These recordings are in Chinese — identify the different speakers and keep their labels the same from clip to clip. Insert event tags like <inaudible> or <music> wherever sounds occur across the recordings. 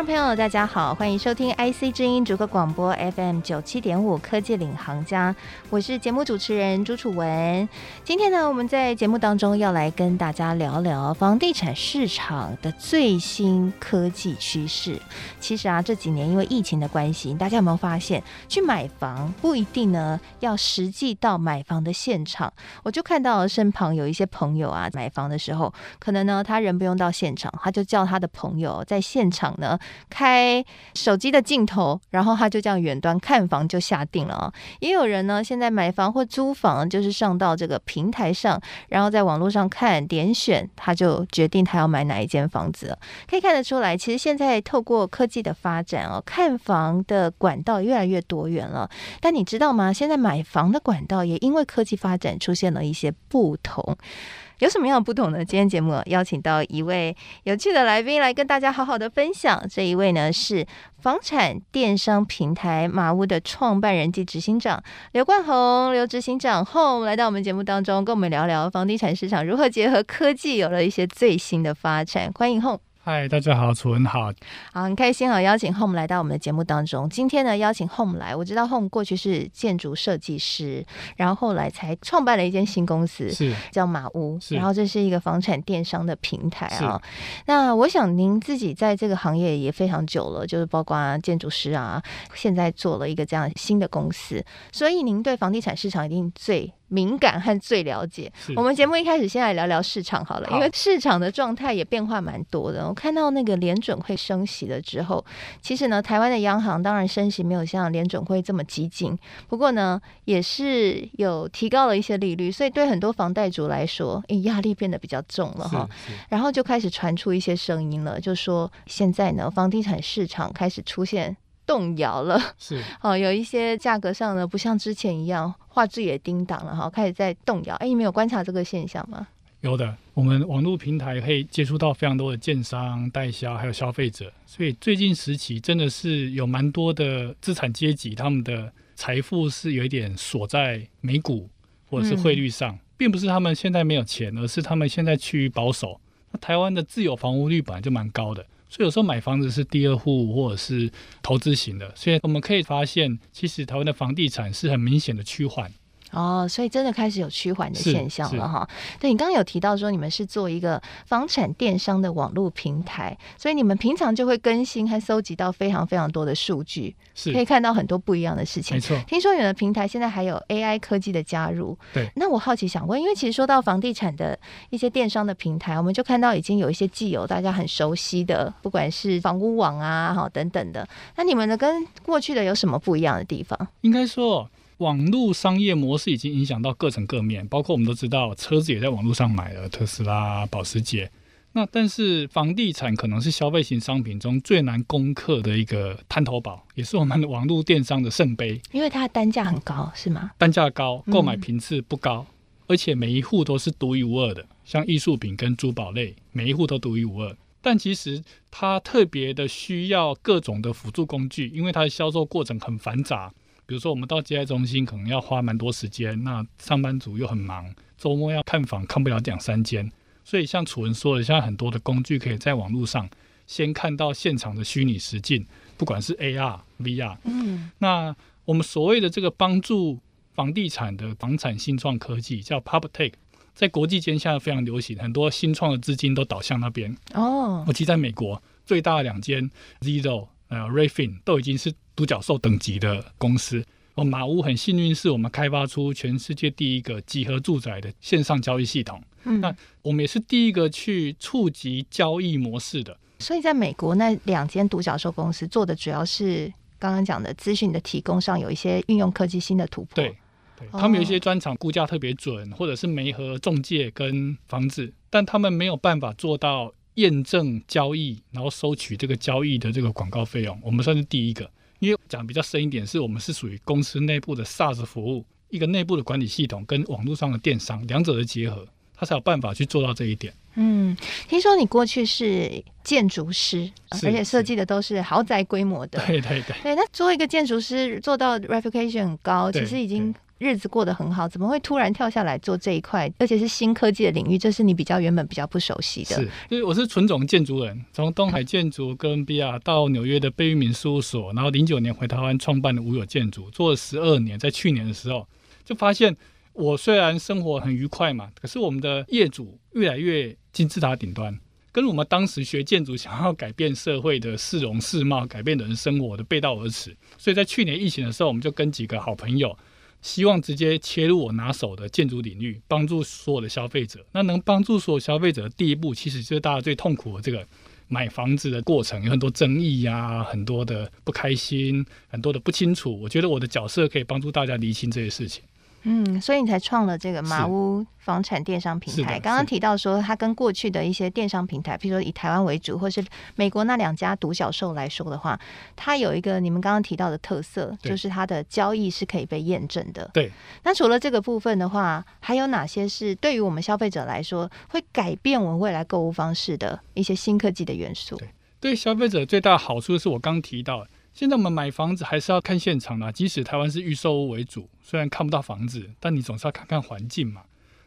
Speaker 1: 众朋友，大家好，欢迎收听 IC 之音逐客广播 FM 九七点五科技领航家，我是节目主持人朱楚文。今天呢，我们在节目当中要来跟大家聊聊房地产市场的最新科技趋势。其实啊，这几年因为疫情的关系，大家有没有发现，去买房不一定呢要实际到买房的现场？我就看到身旁有一些朋友啊，买房的时候，可能呢他人不用到现场，他就叫他的朋友在现场呢。开手机的镜头，然后他就这样远端看房就下定了啊。也有人呢，现在买房或租房，就是上到这个平台上，然后在网络上看点选，他就决定他要买哪一间房子。可以看得出来，其实现在透过科技的发展哦，看房的管道越来越多元了。但你知道吗？现在买房的管道也因为科技发展出现了一些不同。有什么样的不同呢？今天节目邀请到一位有趣的来宾来跟大家好好的分享。这一位呢是房产电商平台马屋的创办人及执行长刘冠宏，刘执行长，Home 来到我们节目当中，跟我们聊聊房地产市场如何结合科技，有了一些最新的发展。欢迎宏。
Speaker 2: 嗨，大家好，楚文好，
Speaker 1: 好，很开心啊，邀请 Home 来到我们的节目当中。今天呢，邀请 Home 来，我知道 Home 过去是建筑设计师，然后后来才创办了一间新公司，是叫马屋，然后这是一个房产电商的平台啊。那我想您自己在这个行业也非常久了，就是包括建筑师啊，现在做了一个这样新的公司，所以您对房地产市场一定最敏感和最了解。我们节目一开始先来聊聊市场好了，好，因为市场的状态也变化蛮多的。我看到那个联准会升息了之后，其实呢，台湾的央行当然升息没有像联准会这么激进，不过呢，也是有提高了一些利率，所以对很多房贷族来说，诶，压力变得比较重了哈。然后就开始传出一些声音了，就说现在呢，房地产市场开始出现。动摇了，是 <laughs> 哦，有一些价格上呢，不像之前一样画质也叮当了哈，开始在动摇。哎，你们有观察这个现象吗？
Speaker 2: 有的，我们网络平台可以接触到非常多的建商、代销还有消费者，所以最近时期真的是有蛮多的资产阶级，他们的财富是有一点锁在美股或者是汇率上，嗯，并不是他们现在没有钱，而是他们现在趋于保守。那台湾的自有房屋率本来就蛮高的。所以有时候买房子是第二户或者是投资型的，所以我们可以发现，其实台湾的房地产是很明显的趋缓。
Speaker 1: 哦，所以真的开始有趋缓的现象了哈。对，你刚刚有提到说你们是做一个房产电商的网络平台，所以你们平常就会更新和搜集到非常非常多的数据，是可以看到很多不一样的事情。没错，听说你的平台现在还有 AI 科技的加入。对，那我好奇想问，因为其实说到房地产的一些电商的平台，我们就看到已经有一些既有大家很熟悉的，不管是房屋网啊，哈等等的，那你们的跟过去的有什么不一样的地方？
Speaker 2: 应该说。网络商业模式已经影响到各层各面，包括我们都知道，车子也在网络上买了，特斯拉、保时捷。那但是房地产可能是消费型商品中最难攻克的一个滩头堡，也是我们的网络电商的圣杯。
Speaker 1: 因为它的单价很高，是吗？
Speaker 2: 单价高，购买频次不高，嗯，而且每一户都是独一无二的，像艺术品跟珠宝类，每一户都独一无二。但其实它特别的需要各种的辅助工具，因为它的销售过程很繁杂。比如说，我们到接待中心可能要花蛮多时间，那上班族又很忙，周末要看房看不了两三间，所以像楚文说的，现在很多的工具可以在网络上先看到现场的虚拟实境，不管是 AR、VR。嗯，那我们所谓的这个帮助房地产的房产新创科技叫 PubTech 在国际间现在非常流行，很多新创的资金都倒向那边。哦，我记得在美国最大的两间 Zillow 呃 Rayfin 都已经是。独角兽等级的公司，哦，马屋很幸运是我们开发出全世界第一个集合住宅的线上交易系统。嗯，那我们也是第一个去触及交易模式的。
Speaker 1: 所以，在美国那两间独角兽公司做的主要是刚刚讲的资讯的提供上有一些运用科技新的突破。
Speaker 2: 对，对，他们有一些专场估价特别准，或者是媒合中介跟房子，但他们没有办法做到验证交易，然后收取这个交易的这个广告费用。我们算是第一个。因为讲比较深一点，是我们是属于公司内部的 SaaS 服务，一个内部的管理系统跟网络上的电商两者的结合，它才有办法去做到这一点。
Speaker 1: 嗯，听说你过去是建筑
Speaker 2: 师，
Speaker 1: 而且设计的都是豪宅规模的。
Speaker 2: 对对对。
Speaker 1: 对，那做一个建筑师做到 reputation 很高，其实已经日子过得很好，怎么会突然跳下来做这一块？而且是新科技的领域，这是你比较原本比较不熟悉的。
Speaker 2: 是，因为我是纯种建筑人，从东海建筑、哥伦比亚到纽约的贝聿铭事务所，然后零九年回台湾创办的无有建筑，做了十二年，在去年的时候就发现。我虽然生活很愉快嘛，可是我们的业主越来越金字塔顶端，跟我们当时学建筑想要改变社会的市容市貌、改变人生活的背道而驰。所以在去年疫情的时候，我们就跟几个好朋友，希望直接切入我拿手的建筑领域，帮助所有的消费者。那能帮助所有消费者的第一步，其实就是大家最痛苦的这个买房子的过程，有很多争议呀、很多的不开心，很多的不清楚。我觉得我的角色可以帮助大家厘清这些事情。
Speaker 1: 嗯，所以你才创了这个马屋房产电商平台。刚刚提到说，它跟过去的一些电商平台，譬如说以台湾为主，或是美国那两家独角兽来说的话，它有一个你们刚刚提到的特色，就是它的交易是可以被验证的。
Speaker 2: 对。
Speaker 1: 那除了这个部分的话，还有哪些是对于我们消费者来说会改变我们未来购物方式的一些新科技的元素？
Speaker 2: 对，对消费者最大的好处是我刚提到的。现在我们买房子还是要看现场啦，即使台湾是预售屋为主，虽然看不到房子，但你总是要看看环境嘛。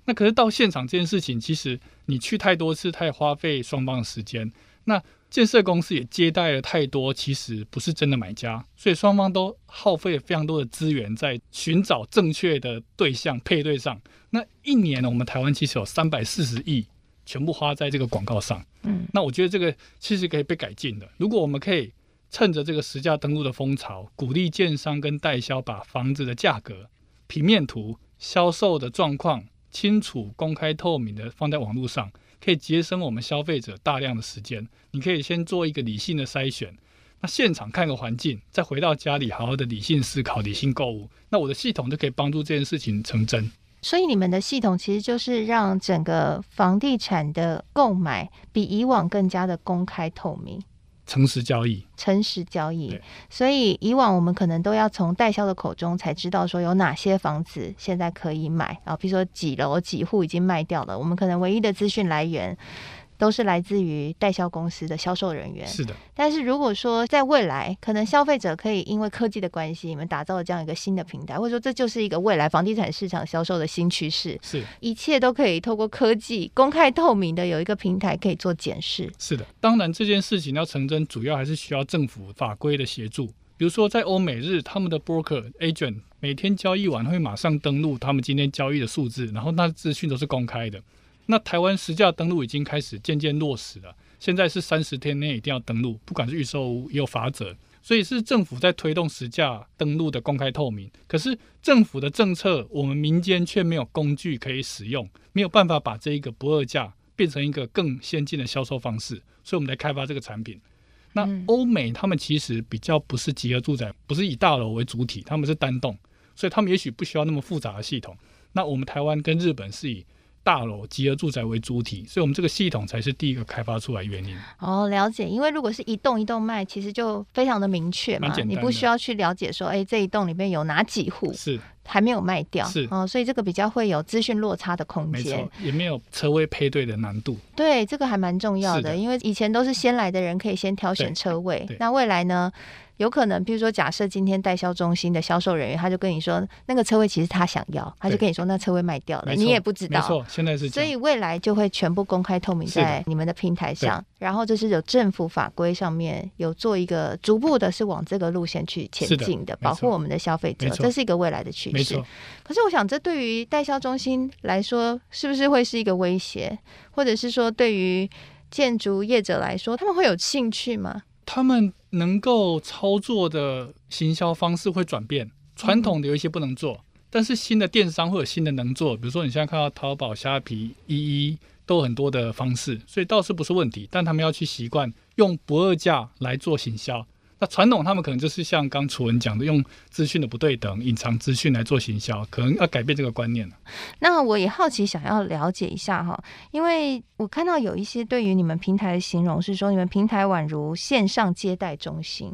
Speaker 2: 那可是到现场这件事情，其实你去太多次，太花费双方的时间。那建设公司也接待了太多，其实不是真的买家，所以双方都耗费了非常多的资源在寻找正确的对象配对上。那一年呢，我们台湾其实有三百四十亿，全部花在这个广告上。嗯，那我觉得这个其实可以被改进的。如果我们可以。趁着这个实价登录的风潮，鼓励建商跟代销把房子的价格、平面图、销售的状况清楚、公开、透明的放在网络上，可以节省我们消费者大量的时间。你可以先做一个理性的筛选，那现场看个环境，再回到家里好好的理性思考、理性购物。那我的系统就可以帮助这件事情成真。
Speaker 1: 所以你们的系统其实就是让整个房地产的购买比以往更加的公开透明。
Speaker 2: 诚实交易，
Speaker 1: 诚实交易。所以以往我们可能都要从代销的口中才知道说有哪些房子现在可以买啊，比如说几楼几户已经卖掉了，我们可能唯一的资讯来源。都是来自于代销公司的销售人员。
Speaker 2: 是的，
Speaker 1: 但是如果说在未来，可能消费者可以因为科技的关系，你们打造了这样一个新的平台，或者说这就是一个未来房地产市场销售的新趋势。
Speaker 2: 是，一
Speaker 1: 切都可以透过科技公开透明的有一个平台可以做检视。
Speaker 2: 是的，当然这件事情要成真，主要还是需要政府法规的协助。比如说在欧美日，他们的 broker agent 每天交易完会马上登录他们今天交易的数字，然后那资讯都是公开的。那台湾实价登录已经开始渐渐落实了，现在是三十天内一定要登录，不管是预售屋也有法则，所以是政府在推动实价登录的公开透明。可是政府的政策，我们民间却没有工具可以使用，没有办法把这一个不二价变成一个更先进的销售方式，所以我们来开发这个产品。那欧美他们其实比较不是集合住宅，不是以大楼为主体，他们是单栋，所以他们也许不需要那么复杂的系统。那我们台湾跟日本是以大楼集合住宅为主体，所以我们这个系统才是第一个开发出来原因。
Speaker 1: 哦，了解。因为如果是一栋一栋卖，其实就非常的明确嘛，你不需要去了解说，哎，这一栋里面有哪几户是还没有卖掉，
Speaker 2: 是
Speaker 1: 哦，所以这个比较会有资讯落差的空间，没错，
Speaker 2: 也没有车位配对的难度。
Speaker 1: 对，这个还蛮重要的，的因为以前都是先来的人可以先挑选车位，那未来呢？有可能，比如说，假设今天代销中心的销售人员，他就跟你说，那个车位其实他想要，他就跟你说，那车位卖掉了，你也不知道。
Speaker 2: 没错，现在是。
Speaker 1: 所以未来就会全部公开透明在你们的平台上，然后就是有政府法规上面有做一个逐步的是往这个路线去前进的，的保护我们的消费者，这是一个未来的趋势。可是我想，这对于代销中心来说，是不是会是一个威胁？或者是说，对于建筑业者来说，他们会有兴趣吗？
Speaker 2: 他们能够操作的行销方式会转变，传统的有一些不能做，嗯、但是新的电商会有新的能做。比如说，你现在看到淘宝、虾皮、一一都有很多的方式，所以倒是不是问题。但他们要去习惯用不二价来做行销。那传统他们可能就是像刚楚文讲的，用资讯的不对等、隐藏资讯来做行销，可能要改变这个观念。
Speaker 1: 那我也好奇，想要了解一下哈，因为我看到有一些对于你们平台的形容是说，你们平台宛如线上接待中心。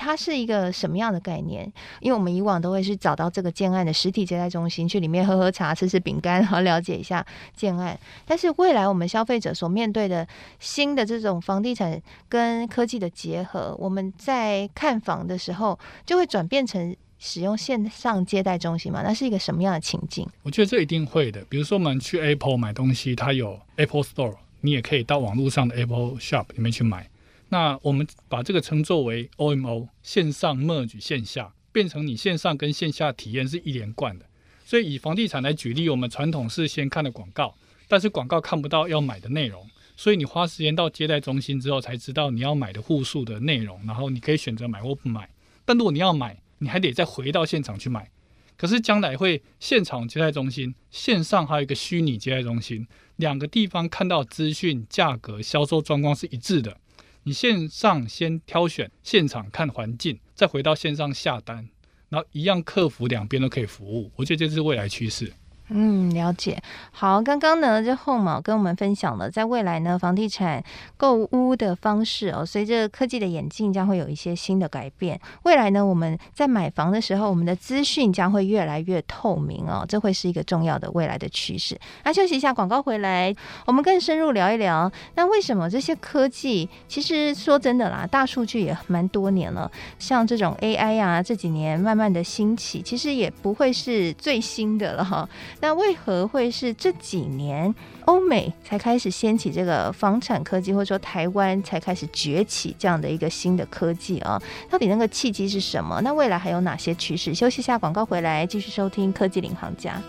Speaker 1: 它是一个什么样的概念？因为我们以往都会是找到这个建案的实体接待中心，去里面喝喝茶、吃吃饼干，然后了解一下建案。但是未来我们消费者所面对的新的这种房地产跟科技的结合，我们在看房的时候就会转变成使用线上接待中心嘛？那是一个什么样的情境？
Speaker 2: 我觉得这一定会的。比如说我们去 Apple 买东西，它有 Apple Store，你也可以到网络上的 Apple Shop 里面去买。那我们把这个称作为 OMO，线上 merge 线下，变成你线上跟线下体验是一连贯的。所以以房地产来举例，我们传统是先看的广告，但是广告看不到要买的内容，所以你花时间到接待中心之后，才知道你要买的户数的内容，然后你可以选择买或不买。但如果你要买，你还得再回到现场去买。可是将来会现场接待中心，线上还有一个虚拟接待中心，两个地方看到资讯、价格、销售状况是一致的。你线上先挑选，现场看环境，再回到线上下单，然后一样客服两边都可以服务。我觉得这是未来趋势。
Speaker 1: 嗯，了解。好，刚刚呢，这厚卯跟我们分享了，在未来呢，房地产购屋的方式哦，随着科技的演进，将会有一些新的改变。未来呢，我们在买房的时候，我们的资讯将会越来越透明哦，这会是一个重要的未来的趋势。那休息一下，广告回来，我们更深入聊一聊。那为什么这些科技，其实说真的啦，大数据也蛮多年了，像这种 AI 啊，这几年慢慢的兴起，其实也不会是最新的了哈。那为何会是这几年欧美才开始掀起这个房产科技，或者说台湾才开始崛起这样的一个新的科技啊？到底那个契机是什么？那未来还有哪些趋势？休息一下，广告回来继续收听科技领航家。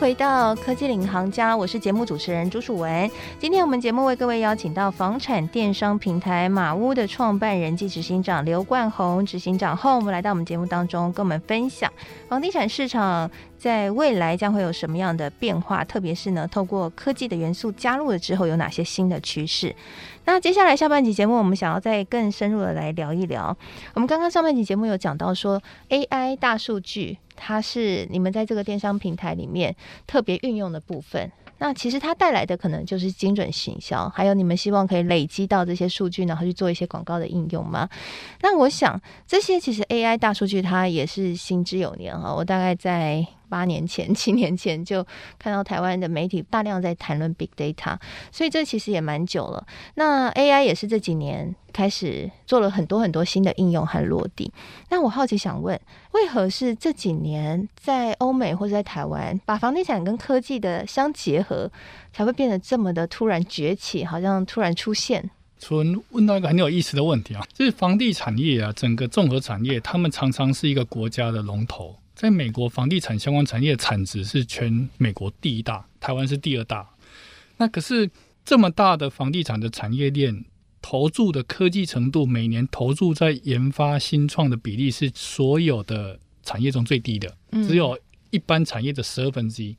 Speaker 1: 回到科技领航家，我是节目主持人朱楚文。今天我们节目为各位邀请到房产电商平台马屋的创办人暨执行长刘冠宏执行长 Home 来到我们节目当中，跟我们分享房地产市场在未来将会有什么样的变化，特别是呢，透过科技的元素加入了之后，有哪些新的趋势？那接下来下半集节目，我们想要再更深入的来聊一聊。我们刚刚上半集节目有讲到说，AI 大数据。它是你们在这个电商平台里面特别运用的部分。那其实它带来的可能就是精准行销，还有你们希望可以累积到这些数据，然后去做一些广告的应用吗？那我想这些其实 AI 大数据它也是行之有年哈。我大概在。八年前、<laughs> 七年前就看到台湾的媒体大量在谈论 Big Data，所以这其实也蛮久了。那 AI 也是这几年开始做了很多很多新的应用和落地。那我好奇想问，为何是这几年在欧美或者在台湾，把房地产跟科技的相结合，才会变得这么的突然崛起，好像突然出现？
Speaker 2: 纯问到一个很有意思的问题啊，就是房地产业啊，整个综合产业，他们常常是一个国家的龙头。在美国，房地产相关产业产值是全美国第一大，台湾是第二大。那可是这么大的房地产的产业链，投注的科技程度，每年投注在研发新创的比例是所有的产业中最低的，只有一般产业的十二分之一。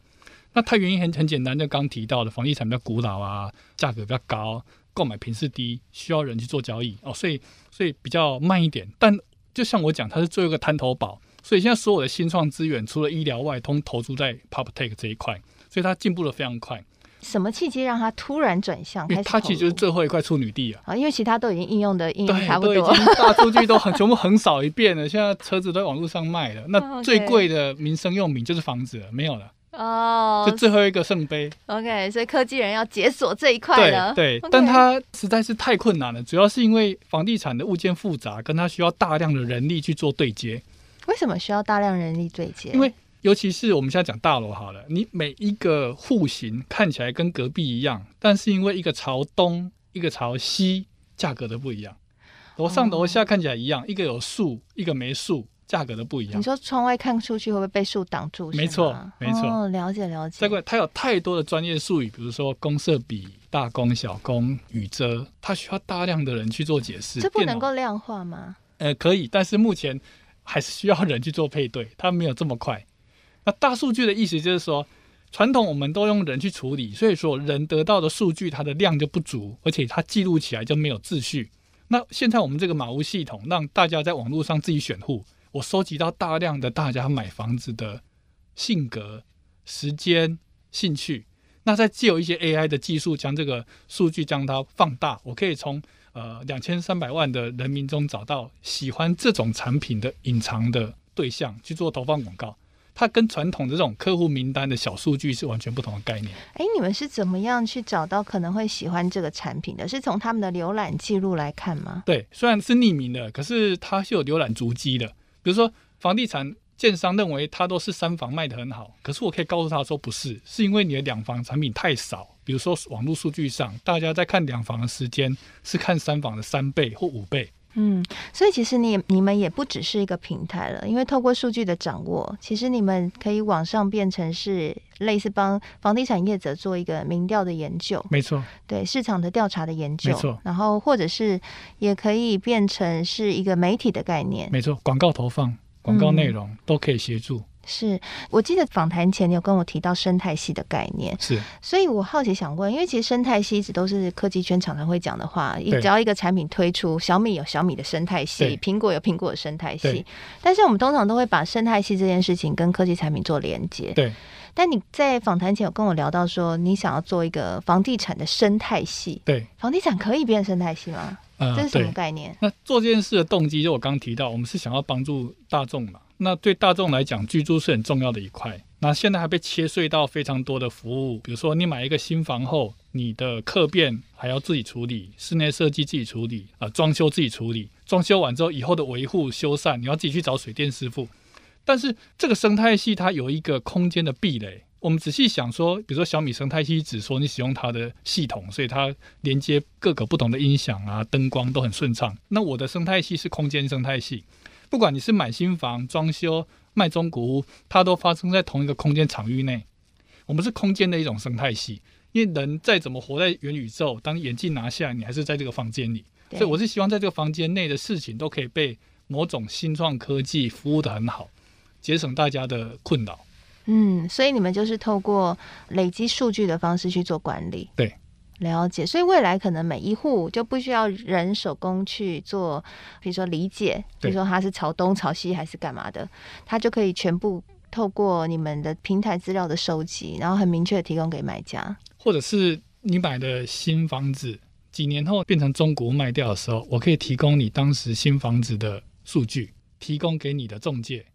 Speaker 2: 那它原因很很简单，就刚提到的房地产比较古老啊，价格比较高，购买频次低，需要人去做交易哦，所以所以比较慢一点。但就像我讲，它是最后一个滩头堡。所以现在所有的新创资源，除了医疗外，通投注在 PropTech 这一块，所以它进步的非常快。
Speaker 1: 什么契机让他突然转向？
Speaker 2: 因为它其实就是最后一块处女地啊！
Speaker 1: 啊，因为其他都已经应用的应用差不多，
Speaker 2: 大数据都很全部横扫一遍了。现在车子都在网络上卖了，那 <laughs> 最贵的民生用品就是房子了，没有了哦，就最后一个圣杯。
Speaker 1: OK，所以科技人要解锁这一块了。
Speaker 2: 对，对但它实在是太困难了，主要是因为房地产的物件复杂，跟它需要大量的人力去做对接。
Speaker 1: 为什么需要大量人力对接？
Speaker 2: 因为尤其是我们现在讲大楼好了，你每一个户型看起来跟隔壁一样，但是因为一个朝东，一个朝西，价格都不一样。楼上楼下看起来一样，哦、一个有树，一个没树，价格都不一样。
Speaker 1: 你说窗外看出去会不会被树挡住？
Speaker 2: 没错，没错。
Speaker 1: 哦，了解了解。
Speaker 2: 再过来，它有太多的专业术语，比如说公设比、大公、小公、雨遮，它需要大量的人去做解释。
Speaker 1: 这不能够量化吗？
Speaker 2: 呃，可以，但是目前。还是需要人去做配对，它没有这么快。那大数据的意思就是说，传统我们都用人去处理，所以说人得到的数据它的量就不足，而且它记录起来就没有秩序。那现在我们这个马屋系统，让大家在网络上自己选户，我收集到大量的大家买房子的性格、时间、兴趣。那再借由一些 AI 的技术，将这个数据将它放大，我可以从呃两千三百万的人民中找到喜欢这种产品的隐藏的对象去做投放广告。它跟传统的这种客户名单的小数据是完全不同的概念。
Speaker 1: 哎，你们是怎么样去找到可能会喜欢这个产品的？是从他们的浏览记录来看吗？
Speaker 2: 对，虽然是匿名的，可是它是有浏览足迹的。比如说房地产。建商认为它都是三房卖得很好，可是我可以告诉他说不是，是因为你的两房产品太少。比如说网络数据上，大家在看两房的时间是看三房的三倍或五倍。
Speaker 1: 嗯，所以其实你你们也不只是一个平台了，因为透过数据的掌握，其实你们可以往上变成是类似帮房地产业者做一个民调的研究。
Speaker 2: 没错，
Speaker 1: 对市场的调查的研究。
Speaker 2: 没错，
Speaker 1: 然后或者是也可以变成是一个媒体的概念。
Speaker 2: 没错，广告投放。广告内容都可以协助。
Speaker 1: 嗯、是我记得访谈前你有跟我提到生态系的概念，
Speaker 2: 是，所
Speaker 1: 以我好奇想问，因为其实生态系一直都是科技圈常常会讲的话，你只要一个产品推出，小米有小米的生态系，苹果有苹果的生态系，但是我们通常都会把生态系这件事情跟科技产品做连接。
Speaker 2: 对，
Speaker 1: 但你在访谈前有跟我聊到说，你想要做一个房地产的生态系，
Speaker 2: 对，
Speaker 1: 房地产可以变生态系吗？
Speaker 2: 呃，
Speaker 1: 这是什么概念？
Speaker 2: 那做这件事的动机，就我刚刚提到，我们是想要帮助大众嘛。那对大众来讲，居住是很重要的一块。那现在还被切碎到非常多的服务，比如说你买一个新房后，你的客变还要自己处理，室内设计自己处理，啊、装修自己处理，装修完之后以后的维护修缮，你要自己去找水电师傅。但是这个生态系它有一个空间的壁垒。我们仔细想说，比如说小米生态系，只说你使用它的系统，所以它连接各个不同的音响啊、灯光都很顺畅。那我的生态系是空间生态系，不管你是买新房、装修、卖中古屋，它都发生在同一个空间场域内。我们是空间的一种生态系，因为人再怎么活在元宇宙，当眼镜拿下，你还是在这个房间里。所以我是希望在这个房间内的事情都可以被某种新创科技服务的很好，节省大家的困扰。
Speaker 1: 嗯，所以你们就是透过累积数据的方式去做管理，
Speaker 2: 对，
Speaker 1: 了解。所以未来可能每一户就不需要人手工去做，比如说理解，比如说它是朝东、朝西还是干嘛的，它就可以全部透过你们的平台资料的收集，然后很明确的提供给买家。
Speaker 2: 或者是你买的新房子几年后变成中古卖掉的时候，我可以提供你当时新房子的数据，提供给你的中介，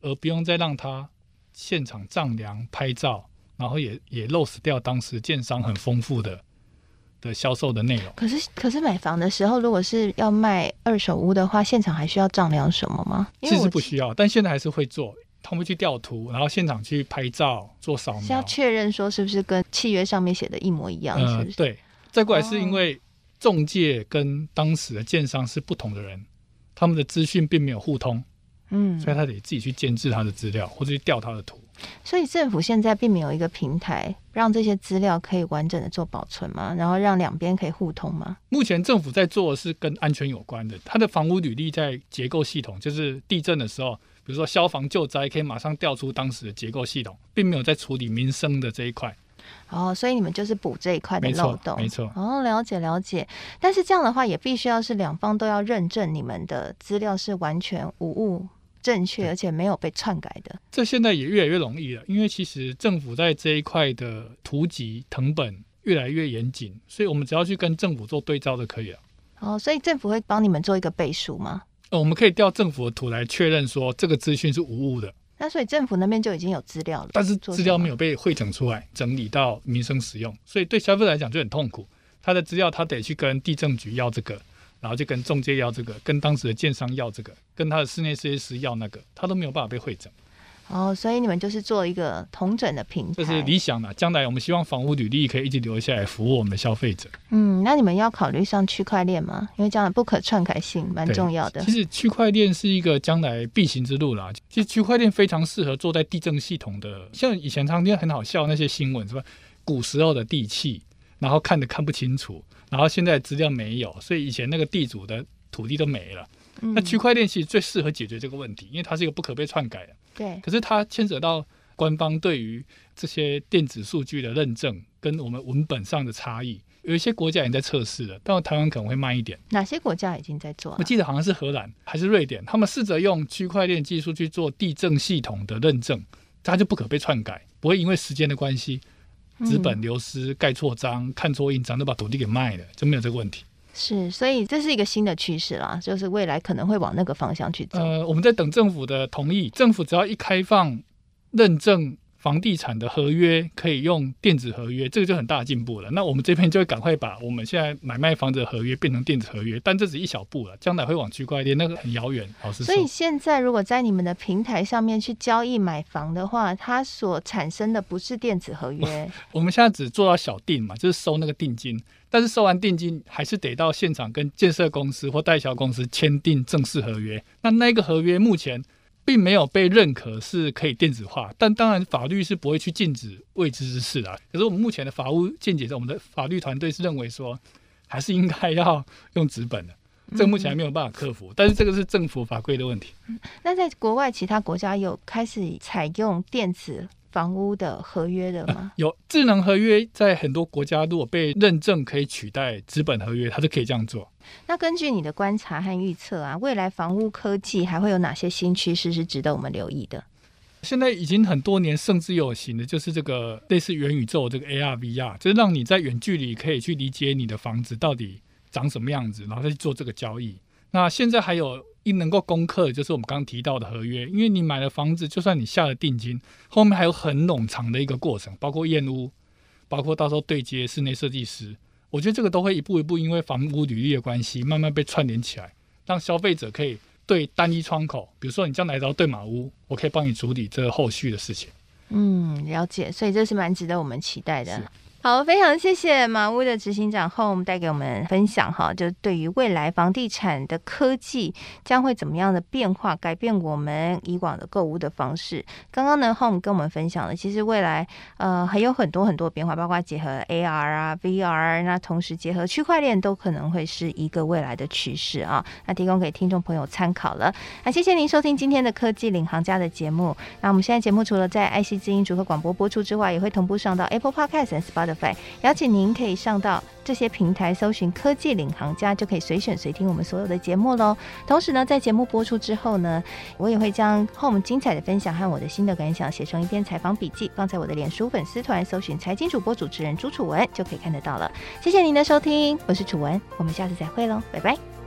Speaker 2: 而不用再让他。现场丈量、拍照，然后也也 lose 掉当时建商很丰富的的销售的内容。
Speaker 1: 可是，可是买房的时候，如果是要卖二手屋的话，现场还需要丈量什么吗？
Speaker 2: 其实不需要，但现在还是会做，他们会去调图，然后现场去拍照、做扫描，
Speaker 1: 是要确认说是不是跟契约上面写的一模一样？是不是？
Speaker 2: 呃，对。再过来是因为中介跟当时的建商是不同的人，他们的资讯并没有互通。嗯，所以他得自己去建制他的资料，或者去调他的图。
Speaker 1: 所以政府现在并没有一个平台让这些资料可以完整的做保存吗？然后让两边可以互通吗？
Speaker 2: 目前政府在做的是跟安全有关的，它的房屋履历在结构系统，就是地震的时候，比如说消防救灾，可以马上调出当时的结构系统，并没有在处理民生的这一块。
Speaker 1: 哦，所以你们就是补这一块的漏洞，
Speaker 2: 没错。
Speaker 1: 哦，了解了解。但是这样的话，也必须要是两方都要认证你们的资料是完全无误。正确，而且没有被篡改的。
Speaker 2: 这现在也越来越容易了，因为其实政府在这一块的图集藤本越来越严谨，所以我们只要去跟政府做对照就可以了。
Speaker 1: 哦，所以政府会帮你们做一个背书吗？
Speaker 2: 哦，我们可以调政府的图来确认说这个资讯是无误的。
Speaker 1: 那所以政府那边就已经有资料了，
Speaker 2: 但是资料没有被汇整出来，整理到民生使用，所以对消费者来讲就很痛苦。他的资料他得去跟地政局要这个。然后就跟中介要这个，跟当时的建商要这个，跟他的室内设计师要那个，他都没有办法被会诊。
Speaker 1: 哦，所以你们就是做一个同整的平台，
Speaker 2: 这是理想的。将来我们希望房屋履历可以一直留下来，服务我们的消费者。
Speaker 1: 嗯，那你们要考虑上区块链吗？因为将来不可篡改性蛮重要的。
Speaker 2: 其实区块链是一个将来必行之路啦。其实区块链非常适合做在地震系统的，像以前常听很好笑那些新闻，是吧？古时候的地契，然后看的看不清楚。然后现在资料没有，所以以前那个地主的土地都没了。嗯、那区块链其实最适合解决这个问题，因为它是一个不可被篡改的。
Speaker 1: 对。
Speaker 2: 可是它牵扯到官方对于这些电子数据的认证，跟我们文本上的差异，有一些国家已经在测试了，但台湾可能会慢一点。
Speaker 1: 哪些国家已经在做？
Speaker 2: 我记得好像是荷兰还是瑞典，他们试着用区块链技术去做地震系统的认证，它就不可被篡改，不会因为时间的关系，纸本流失、盖错章、看错印章，都把土地给卖了，就没有这个问题。
Speaker 1: 是，所以这是一个新的趋势啦，就是未来可能会往那个方向去走。
Speaker 2: 呃，我们在等政府的同意，政府只要一开放认证。房地产的合约可以用电子合约，这个就很大的进步了。那我们这边就会赶快把我们现在买卖房子的合约变成电子合约，但这只一小步了，将来会往区块链，那个很遥远。
Speaker 1: 所以现在如果在你们的平台上面去交易买房的话，它所产生的不是电子合约。<laughs>
Speaker 2: 我们现在只做到小定嘛，就是收那个定金，但是收完定金还是得到现场跟建设公司或代销公司签订正式合约。那那个合约目前。并没有被认可是可以电子化，但当然法律是不会去禁止未知之事的。可是我们目前的法务见解，我们的法律团队是认为说，还是应该要用纸本的。这个目前还没有办法克服，但是这个是政府法规的问题。
Speaker 1: 那在国外其他国家有开始采用电子房屋的合约的吗？
Speaker 2: 呃、有智能合约，在很多国家如果被认证可以取代资本合约，它就可以这样做。
Speaker 1: 那根据你的观察和预测啊，未来房屋科技还会有哪些新趋势是值得我们留意的？
Speaker 2: 现在已经很多年甚至有形的，就是这个类似元宇宙这个 AR VR，就是让你在远距离可以去理解你的房子到底长什么样子，然后再去做这个交易。那现在还有。一能够攻克，就是我们刚刚提到的合约，因为你买了房子，就算你下了定金，后面还有很冗长的一个过程，包括验屋，包括到时候对接室内设计师，我觉得这个都会一步一步，因为房屋履历的关系，慢慢被串联起来，让消费者可以对单一窗口，比如说你将来到对马屋，我可以帮你处理这个后续的事情。
Speaker 1: 嗯，了解，所以这是蛮值得我们期待的。好，非常谢谢马屋的执行长 Home 带给我们分享哈，就对于未来房地产的科技将会怎么样的变化，改变我们以往的购物的方式。刚刚呢，Home 跟我们分享了，其实未来呃还有很多很多变化，包括结合 AR 啊、VR，那同时结合区块链，都可能会是一个未来的趋势啊。那提供给听众朋友参考了。那谢谢您收听今天的科技领航家的节目。那我们现在节目除了在爱惜之音主客广播播出之外，也会同步上到 Apple Podcast 和 Spotify。邀请您可以上到这些平台搜寻“科技领航家”，就可以随选随听我们所有的节目喽。同时呢，在节目播出之后呢，我也会将 Home 精彩的分享和我的心得感想写成一篇采访笔记，放在我的脸书粉丝团，搜寻“财经主播主持人朱楚文”就可以看得到了。谢谢您的收听，我是楚文，我们下次再会喽，拜拜。